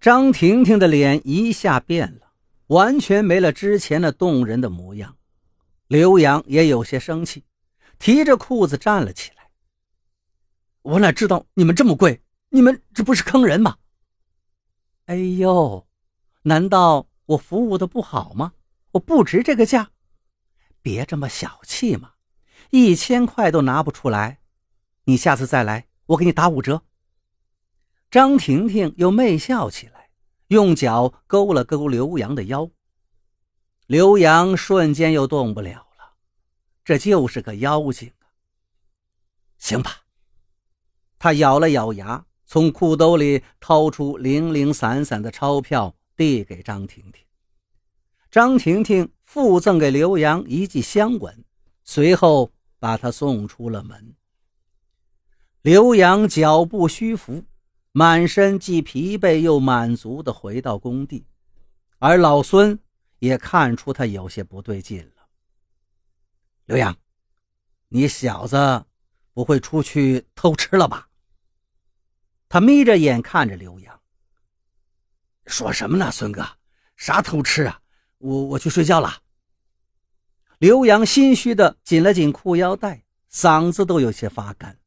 张婷婷的脸一下变了，完全没了之前那动人的模样。刘洋也有些生气，提着裤子站了起来。我哪知道你们这么贵？你们这不是坑人吗？哎呦，难道我服务的不好吗？我不值这个价？别这么小气嘛，一千块都拿不出来。你下次再来，我给你打五折。张婷婷又媚笑起来，用脚勾了勾刘洋的腰。刘洋瞬间又动不了了，这就是个妖精啊！行吧，他咬了咬牙，从裤兜里掏出零零散散的钞票，递给张婷婷。张婷婷附赠给刘洋一记香吻，随后把他送出了门。刘洋脚步虚浮。满身既疲惫又满足地回到工地，而老孙也看出他有些不对劲了。刘洋，你小子不会出去偷吃了吧？他眯着眼看着刘洋，说什么呢？孙哥，啥偷吃啊？我我去睡觉了。刘洋心虚的紧了紧裤腰带，嗓子都有些发干。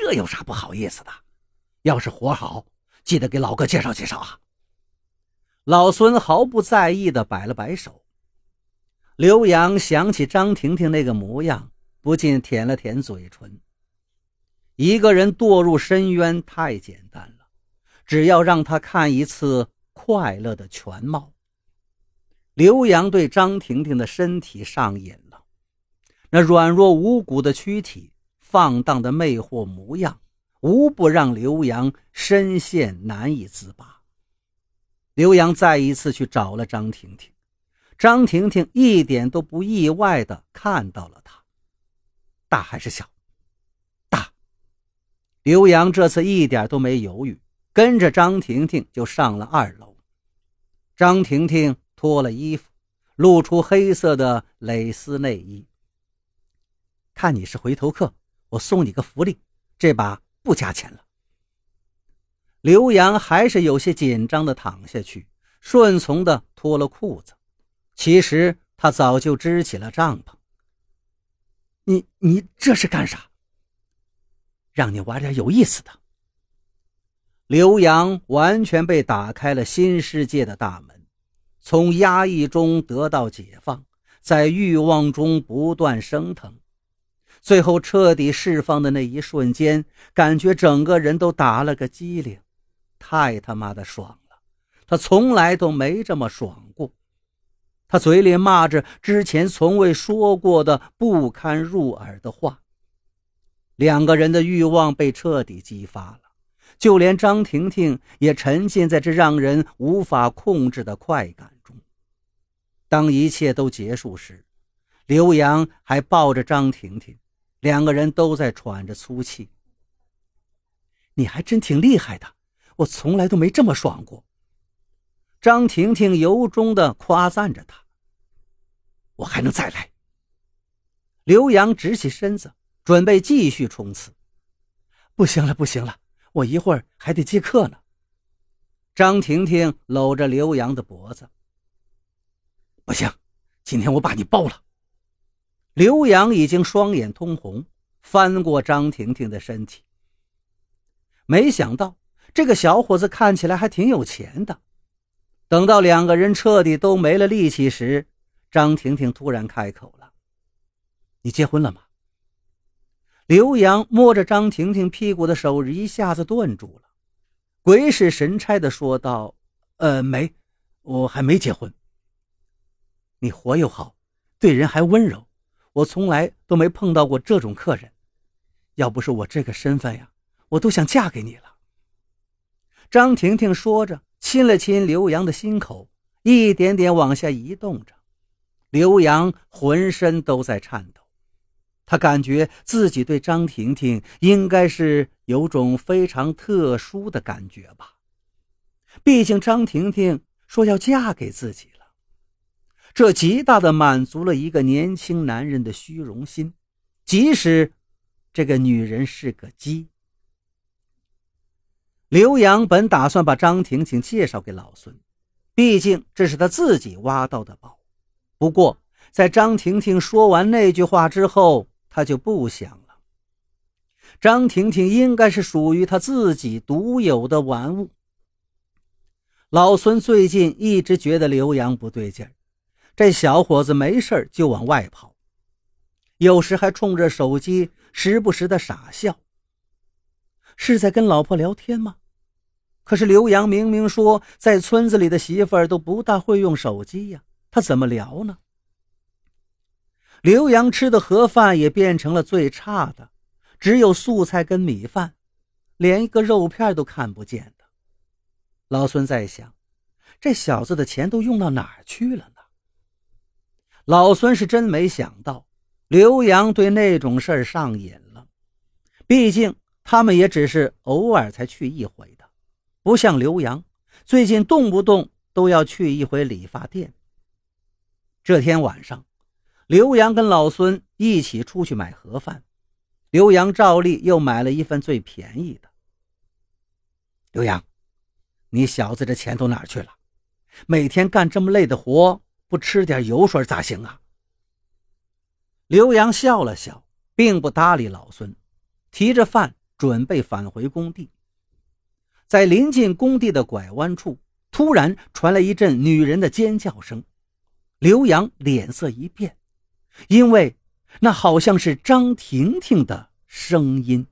这有啥不好意思的？要是活好，记得给老哥介绍介绍啊！老孙毫不在意的摆了摆手。刘洋想起张婷婷那个模样，不禁舔了舔嘴唇。一个人堕入深渊太简单了，只要让他看一次快乐的全貌。刘洋对张婷婷的身体上瘾了，那软弱无骨的躯体。放荡的魅惑模样，无不让刘洋深陷难以自拔。刘洋再一次去找了张婷婷，张婷婷一点都不意外的看到了他。大还是小？大。刘洋这次一点都没犹豫，跟着张婷婷就上了二楼。张婷婷脱了衣服，露出黑色的蕾丝内衣。看你是回头客。我送你个福利，这把不加钱了。刘洋还是有些紧张的躺下去，顺从的脱了裤子。其实他早就支起了帐篷。你你这是干啥？让你玩点有意思的。刘洋完全被打开了新世界的大门，从压抑中得到解放，在欲望中不断升腾。最后彻底释放的那一瞬间，感觉整个人都打了个激灵，太他妈的爽了！他从来都没这么爽过。他嘴里骂着之前从未说过的不堪入耳的话。两个人的欲望被彻底激发了，就连张婷婷也沉浸在这让人无法控制的快感中。当一切都结束时，刘洋还抱着张婷婷。两个人都在喘着粗气。你还真挺厉害的，我从来都没这么爽过。张婷婷由衷的夸赞着他。我还能再来。刘洋直起身子，准备继续冲刺。不行了，不行了，我一会儿还得接客呢。张婷婷搂着刘洋的脖子。不行，今天我把你包了。刘洋已经双眼通红，翻过张婷婷的身体。没想到这个小伙子看起来还挺有钱的。等到两个人彻底都没了力气时，张婷婷突然开口了：“你结婚了吗？”刘洋摸着张婷婷屁股的手一下子顿住了，鬼使神差的说道：“呃，没，我还没结婚。你活又好，对人还温柔。”我从来都没碰到过这种客人，要不是我这个身份呀，我都想嫁给你了。张婷婷说着，亲了亲刘洋的心口，一点点往下移动着。刘洋浑身都在颤抖，他感觉自己对张婷婷应该是有种非常特殊的感觉吧，毕竟张婷婷说要嫁给自己。这极大的满足了一个年轻男人的虚荣心，即使这个女人是个鸡。刘洋本打算把张婷婷介绍给老孙，毕竟这是他自己挖到的宝。不过，在张婷婷说完那句话之后，他就不想了。张婷婷应该是属于他自己独有的玩物。老孙最近一直觉得刘洋不对劲儿，这小伙子没事就往外跑，有时还冲着手机时不时的傻笑。是在跟老婆聊天吗？可是刘洋明明说，在村子里的媳妇儿都不大会用手机呀，他怎么聊呢？刘洋吃的盒饭也变成了最差的，只有素菜跟米饭，连一个肉片都看不见的。老孙在想，这小子的钱都用到哪儿去了呢？老孙是真没想到，刘洋对那种事儿上瘾了，毕竟。他们也只是偶尔才去一回的，不像刘洋，最近动不动都要去一回理发店。这天晚上，刘洋跟老孙一起出去买盒饭，刘洋照例又买了一份最便宜的。刘洋，你小子这钱都哪儿去了？每天干这么累的活，不吃点油水咋行啊？刘洋笑了笑，并不搭理老孙，提着饭。准备返回工地，在临近工地的拐弯处，突然传来一阵女人的尖叫声。刘洋脸色一变，因为那好像是张婷婷的声音。